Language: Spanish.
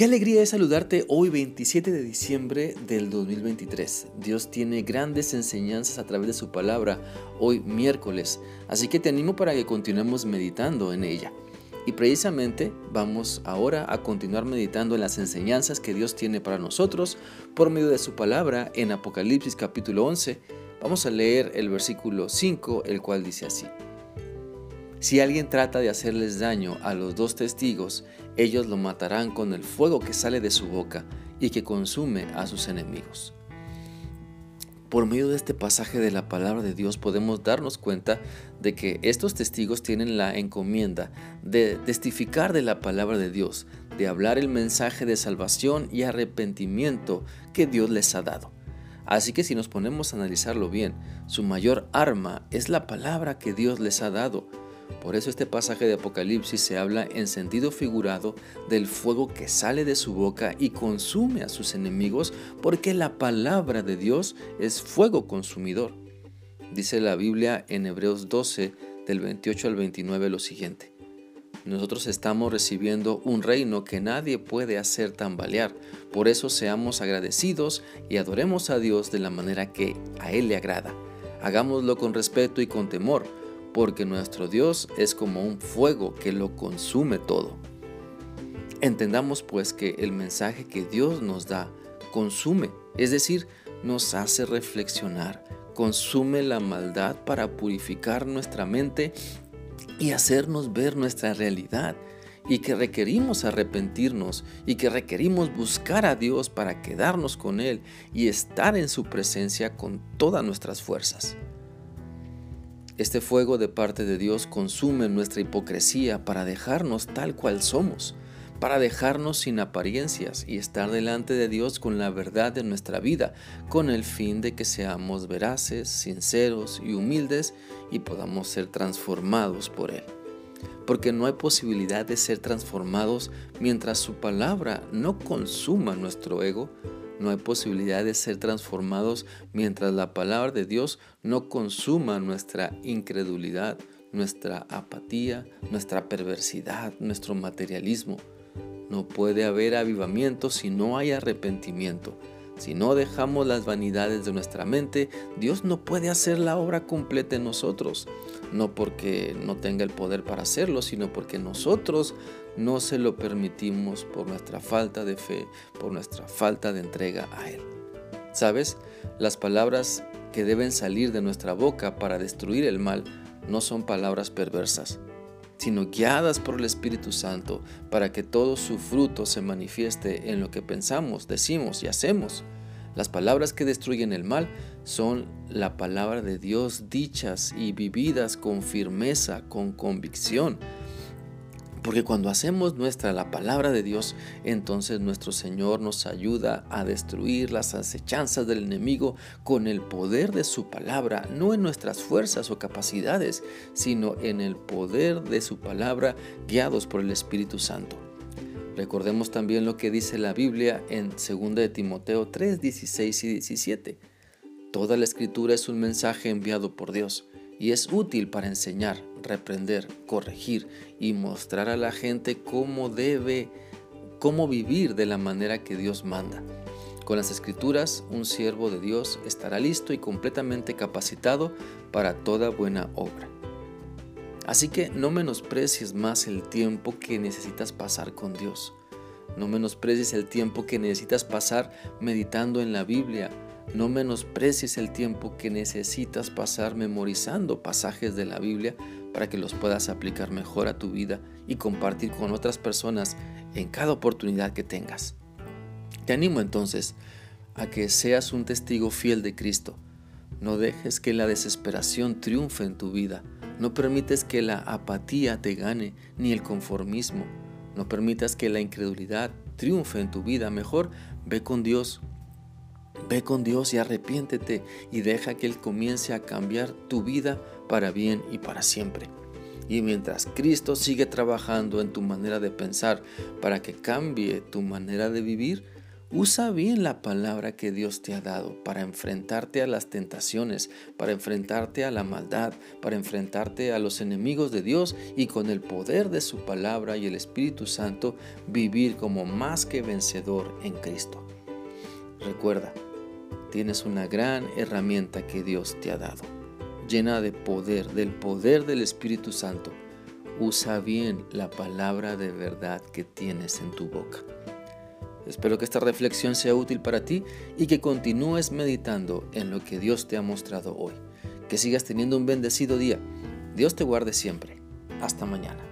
Qué alegría es saludarte hoy 27 de diciembre del 2023. Dios tiene grandes enseñanzas a través de su palabra hoy miércoles, así que te animo para que continuemos meditando en ella. Y precisamente vamos ahora a continuar meditando en las enseñanzas que Dios tiene para nosotros por medio de su palabra en Apocalipsis capítulo 11. Vamos a leer el versículo 5, el cual dice así. Si alguien trata de hacerles daño a los dos testigos, ellos lo matarán con el fuego que sale de su boca y que consume a sus enemigos. Por medio de este pasaje de la palabra de Dios podemos darnos cuenta de que estos testigos tienen la encomienda de testificar de la palabra de Dios, de hablar el mensaje de salvación y arrepentimiento que Dios les ha dado. Así que si nos ponemos a analizarlo bien, su mayor arma es la palabra que Dios les ha dado por eso este pasaje de Apocalipsis se habla en sentido figurado del fuego que sale de su boca y consume a sus enemigos, porque la palabra de Dios es fuego consumidor. Dice la Biblia en Hebreos 12, del 28 al 29 lo siguiente. Nosotros estamos recibiendo un reino que nadie puede hacer tambalear. Por eso seamos agradecidos y adoremos a Dios de la manera que a Él le agrada. Hagámoslo con respeto y con temor porque nuestro Dios es como un fuego que lo consume todo. Entendamos pues que el mensaje que Dios nos da consume, es decir, nos hace reflexionar, consume la maldad para purificar nuestra mente y hacernos ver nuestra realidad y que requerimos arrepentirnos y que requerimos buscar a Dios para quedarnos con Él y estar en su presencia con todas nuestras fuerzas. Este fuego de parte de Dios consume nuestra hipocresía para dejarnos tal cual somos, para dejarnos sin apariencias y estar delante de Dios con la verdad de nuestra vida, con el fin de que seamos veraces, sinceros y humildes y podamos ser transformados por Él. Porque no hay posibilidad de ser transformados mientras su palabra no consuma nuestro ego, no hay posibilidad de ser transformados mientras la palabra de Dios no consuma nuestra incredulidad, nuestra apatía, nuestra perversidad, nuestro materialismo. No puede haber avivamiento si no hay arrepentimiento. Si no dejamos las vanidades de nuestra mente, Dios no puede hacer la obra completa en nosotros. No porque no tenga el poder para hacerlo, sino porque nosotros no se lo permitimos por nuestra falta de fe, por nuestra falta de entrega a Él. ¿Sabes? Las palabras que deben salir de nuestra boca para destruir el mal no son palabras perversas, sino guiadas por el Espíritu Santo para que todo su fruto se manifieste en lo que pensamos, decimos y hacemos. Las palabras que destruyen el mal son la palabra de Dios dichas y vividas con firmeza, con convicción, porque cuando hacemos nuestra la palabra de Dios, entonces nuestro Señor nos ayuda a destruir las acechanzas del enemigo con el poder de su palabra, no en nuestras fuerzas o capacidades, sino en el poder de su palabra guiados por el Espíritu Santo. Recordemos también lo que dice la Biblia en 2 de Timoteo 3, 16 y 17. Toda la escritura es un mensaje enviado por Dios y es útil para enseñar, reprender, corregir y mostrar a la gente cómo debe, cómo vivir de la manera que Dios manda. Con las escrituras, un siervo de Dios estará listo y completamente capacitado para toda buena obra. Así que no menosprecies más el tiempo que necesitas pasar con Dios. No menosprecies el tiempo que necesitas pasar meditando en la Biblia, no menosprecies el tiempo que necesitas pasar memorizando pasajes de la Biblia para que los puedas aplicar mejor a tu vida y compartir con otras personas en cada oportunidad que tengas. Te animo entonces a que seas un testigo fiel de Cristo. No dejes que la desesperación triunfe en tu vida. No permites que la apatía te gane ni el conformismo. No permitas que la incredulidad triunfe en tu vida. Mejor ve con Dios, Ve con Dios y arrepiéntete y deja que Él comience a cambiar tu vida para bien y para siempre. Y mientras Cristo sigue trabajando en tu manera de pensar para que cambie tu manera de vivir, Usa bien la palabra que Dios te ha dado para enfrentarte a las tentaciones, para enfrentarte a la maldad, para enfrentarte a los enemigos de Dios y con el poder de su palabra y el Espíritu Santo vivir como más que vencedor en Cristo. Recuerda, tienes una gran herramienta que Dios te ha dado, llena de poder, del poder del Espíritu Santo. Usa bien la palabra de verdad que tienes en tu boca. Espero que esta reflexión sea útil para ti y que continúes meditando en lo que Dios te ha mostrado hoy. Que sigas teniendo un bendecido día. Dios te guarde siempre. Hasta mañana.